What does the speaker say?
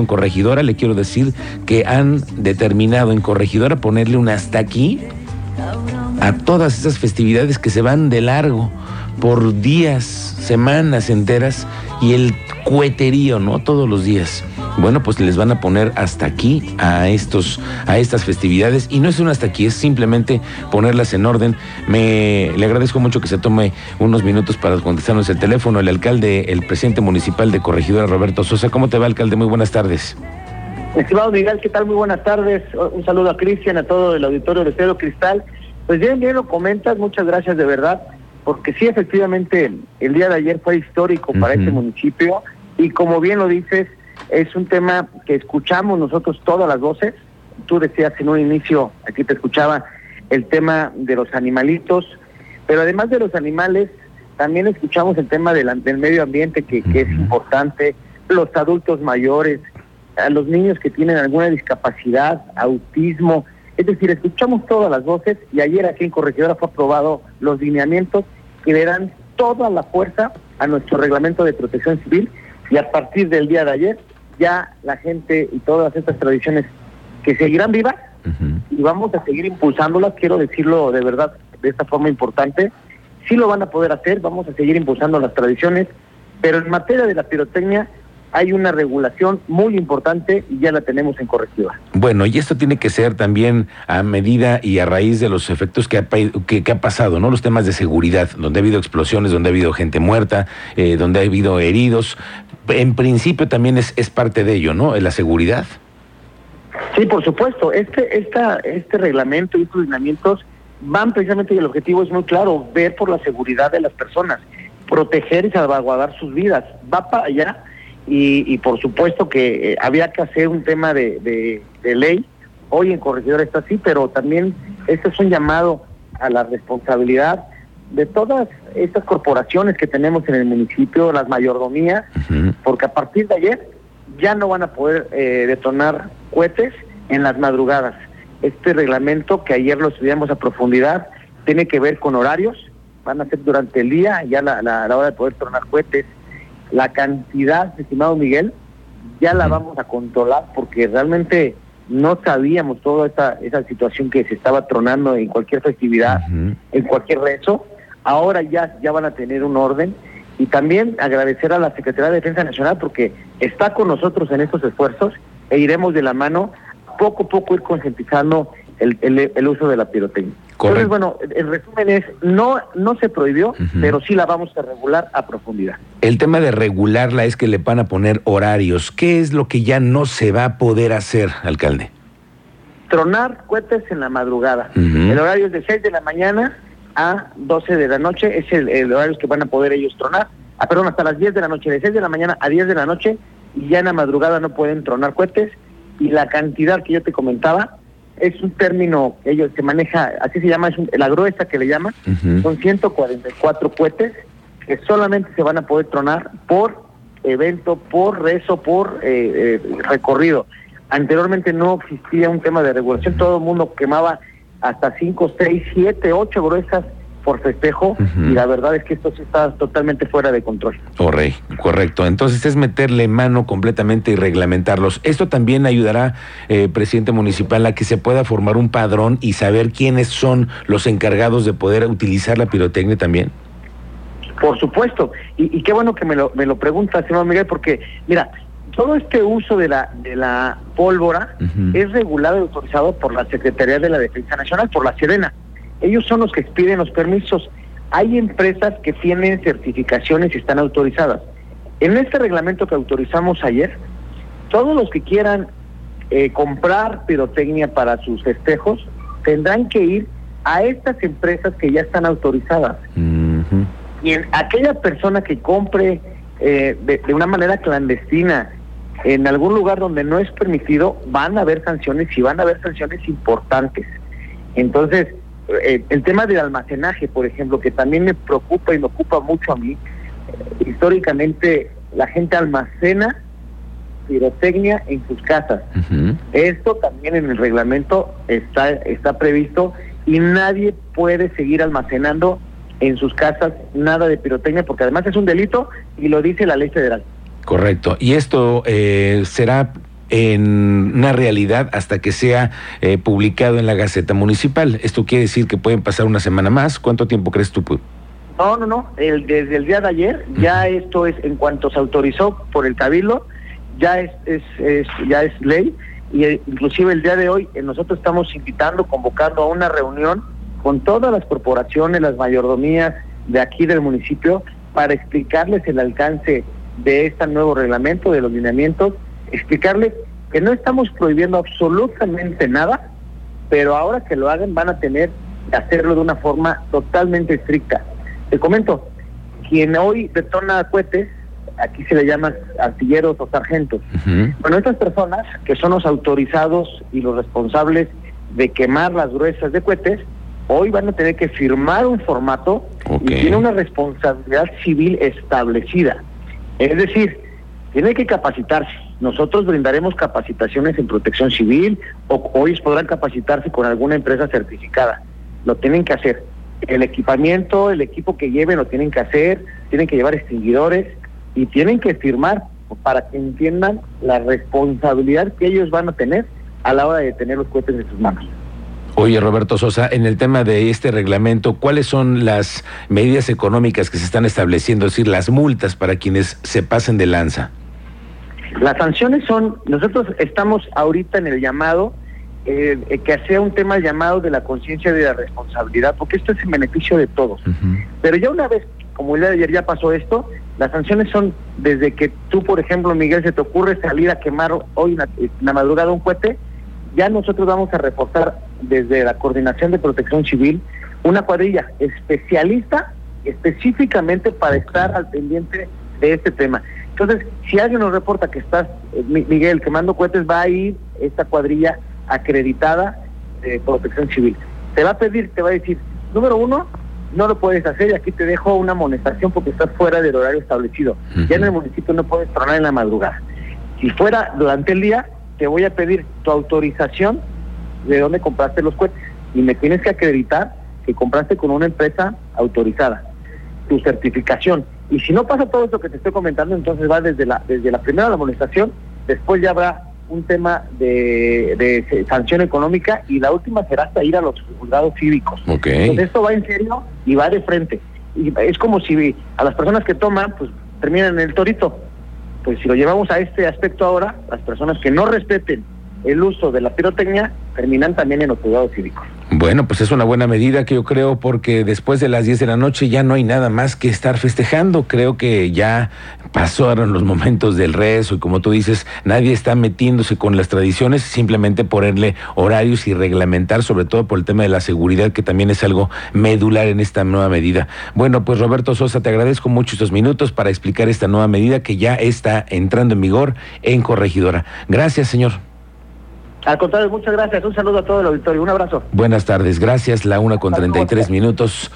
En Corregidora le quiero decir que han determinado en Corregidora ponerle un hasta aquí a todas esas festividades que se van de largo por días, semanas enteras y el cueterío, ¿no? Todos los días. Bueno, pues les van a poner hasta aquí a estos a estas festividades y no es un hasta aquí, es simplemente ponerlas en orden. Me le agradezco mucho que se tome unos minutos para contestarnos el teléfono el alcalde, el presidente municipal de Corregidora Roberto Sosa. ¿Cómo te va, alcalde? Muy buenas tardes. Estimado Miguel, ¿qué tal? Muy buenas tardes. Un saludo a Cristian, a todo el auditorio de Cero Cristal. Pues bien, bien lo comentas, muchas gracias de verdad, porque sí, efectivamente, el día de ayer fue histórico para este municipio y como bien lo dices, es un tema que escuchamos nosotros todas las voces. Tú decías en un inicio, aquí te escuchaba, el tema de los animalitos, pero además de los animales, también escuchamos el tema del, del medio ambiente que, que es importante, los adultos mayores, a los niños que tienen alguna discapacidad, autismo, es decir, escuchamos todas las voces y ayer aquí en Corregidora fue aprobado los lineamientos que le dan toda la fuerza a nuestro reglamento de protección civil y a partir del día de ayer ya la gente y todas estas tradiciones que seguirán vivas y vamos a seguir impulsándolas, quiero decirlo de verdad de esta forma importante, sí lo van a poder hacer, vamos a seguir impulsando las tradiciones, pero en materia de la pirotecnia hay una regulación muy importante y ya la tenemos en correctiva. Bueno, y esto tiene que ser también a medida y a raíz de los efectos que ha, que, ha pasado, ¿no? Los temas de seguridad, donde ha habido explosiones, donde ha habido gente muerta, eh, donde ha habido heridos. En principio también es, es parte de ello, ¿no? La seguridad. Sí, por supuesto. Este, esta, este reglamento y estos lineamientos van precisamente y el objetivo es muy claro, ver por la seguridad de las personas, proteger y salvaguardar sus vidas. Va para allá y, por supuesto que eh, había que hacer un tema de, ley. Hoy en Corregidora está así, pero también este es un llamado a la responsabilidad de todas estas corporaciones que tenemos en el municipio, las mayordomías, porque a partir de ayer ya no van a poder eh, detonar cohetes en las madrugadas. Este reglamento que ayer lo estudiamos a profundidad tiene que ver con horarios, van a ser durante el día, ya la, la, la hora de poder detonar cohetes la cantidad, estimado Miguel, ya la vamos a controlar porque realmente no sabíamos toda esa, esa situación que se estaba tronando en cualquier festividad, en cualquier rezo. Ahora ya, ya van a tener un orden. Y también agradecer a la Secretaría de Defensa Nacional porque está con nosotros en estos esfuerzos e iremos de la mano poco a poco ir concientizando el, el, uso de la pirotecnia. Entonces, bueno, el resumen es, no, no se prohibió, pero sí la vamos a regular a profundidad. El tema de regularla es que le van a poner horarios. ¿Qué es lo que ya no se va a poder hacer, alcalde? Tronar cohetes en la madrugada. El horario es de 6 de la mañana a 12 de la noche, es el, el, horario que van a poder ellos tronar. Ah, perdón, hasta las 10 de la noche, de 6 de la mañana a 10 de la noche, y ya en la madrugada no pueden tronar cohetes. Y la cantidad que yo te comentaba, es un término ellos se maneja, así se llama, es la gruesa que le llaman, son 144 cohetes que solamente se van a poder tronar por evento, por rezo, por eh, eh, recorrido. Anteriormente no existía un tema de regulación, todo el mundo quemaba hasta 5, 6, 7, 8 gruesas por festejo y la verdad es que esto sí está totalmente fuera de control. Correcto, correcto. Entonces es meterle mano completamente y reglamentarlos. Esto también ayudará, eh, presidente municipal, a que se pueda formar un padrón y saber quiénes son los encargados de poder utilizar la pirotecnia también. Por supuesto, y, qué bueno que me lo, me lo pregunta, señor Miguel, porque mira, todo este uso de la, de la pólvora es regulado y autorizado por la Secretaría de la Defensa Nacional, por la Serena ellos son los que expiden los permisos. Hay empresas que tienen certificaciones y están autorizadas. En este reglamento que autorizamos ayer, todos los que quieran eh, comprar pirotecnia para sus festejos tendrán que ir a estas empresas que ya están autorizadas. Y en aquella persona que compre eh, de, de, una manera clandestina en algún lugar donde no es permitido, van a haber sanciones y van a haber sanciones importantes. Entonces, eh, el tema del almacenaje, por ejemplo, que también me preocupa y me ocupa mucho a mí, eh, históricamente la gente almacena pirotecnia en sus casas. Esto también en el reglamento está, está previsto y nadie puede seguir almacenando en sus casas nada de pirotecnia porque además es un delito y lo dice la ley federal. Correcto. Y esto eh, será en una realidad hasta que sea eh, publicado en la Gaceta Municipal. Esto quiere decir que pueden pasar una semana más. ¿Cuánto tiempo crees tú? No, no, no. El, desde el día de ayer, ya esto es, en cuanto se autorizó por el Cabildo, ya es, es, es ya es ley. Y eh, inclusive el día de hoy eh, nosotros estamos invitando, convocando a una reunión con todas las corporaciones, las mayordomías de aquí del municipio, para explicarles el alcance de este nuevo reglamento, de los lineamientos, explicarles que no estamos prohibiendo absolutamente nada, pero ahora que lo hagan van a tener que hacerlo de una forma totalmente estricta. Te comento, quien hoy detona cohetes, aquí se le llaman artilleros o sargentos. Bueno, estas personas que son los autorizados y los responsables de quemar las gruesas de cohetes, hoy van a tener que firmar un formato y tiene una responsabilidad civil establecida. Es decir, tiene que capacitarse. Nosotros brindaremos capacitaciones en protección civil o hoy podrán capacitarse con alguna empresa certificada. Lo tienen que hacer. El equipamiento, el equipo que lleven lo tienen que hacer, tienen que llevar extinguidores y tienen que firmar para que entiendan la responsabilidad que ellos van a tener a la hora de tener los cohetes en sus manos. Oye, Roberto Sosa, en el tema de este reglamento, ¿cuáles son las medidas económicas que se están estableciendo, es decir, las multas para quienes se pasen de lanza? Las sanciones son, nosotros estamos ahorita en el llamado, eh, que sea un tema llamado de la conciencia de la responsabilidad, porque esto es en beneficio de todos. Pero ya una vez, como el día de ayer ya pasó esto, las sanciones son desde que tú, por ejemplo, Miguel, se te ocurre salir a quemar hoy en la madrugada un cohete, ya nosotros vamos a reforzar desde la Coordinación de Protección Civil una cuadrilla especialista específicamente para estar al pendiente de este tema. Entonces, si alguien nos reporta que estás, eh, Miguel, quemando cohetes, va a ir esta cuadrilla acreditada de protección civil. Te va a pedir, te va a decir, número uno, no lo puedes hacer y aquí te dejo una amonestación porque estás fuera del horario establecido. Ya en el municipio no puedes tronar en la madrugada. Si fuera durante el día, te voy a pedir tu autorización de dónde compraste los cohetes y me tienes que acreditar que compraste con una empresa autorizada, tu certificación. Y si no pasa todo esto que te estoy comentando, entonces va desde la desde la primera la amonestación, después ya habrá un tema de, de, sanción económica y la última será hasta ir a los juzgados cívicos. Entonces esto va en serio y va de frente. Y es como si a las personas que toman, pues terminan en el torito pues si lo llevamos a este aspecto ahora, las personas que no respeten el uso de la pirotecnia terminan también en los cuidados cívicos. Bueno, pues es una buena medida que yo creo porque después de las 10 de la noche ya no hay nada más que estar festejando. Creo que ya pasaron los momentos del rezo y como tú dices, nadie está metiéndose con las tradiciones, simplemente ponerle horarios y reglamentar, sobre todo por el tema de la seguridad, que también es algo medular en esta nueva medida. Bueno, pues Roberto Sosa, te agradezco mucho estos minutos para explicar esta nueva medida que ya está entrando en vigor en Corregidora. Gracias, señor. Al contrario, muchas gracias. Un saludo a todo el auditorio. Un abrazo. Buenas tardes. Gracias. La una con treinta y tres minutos.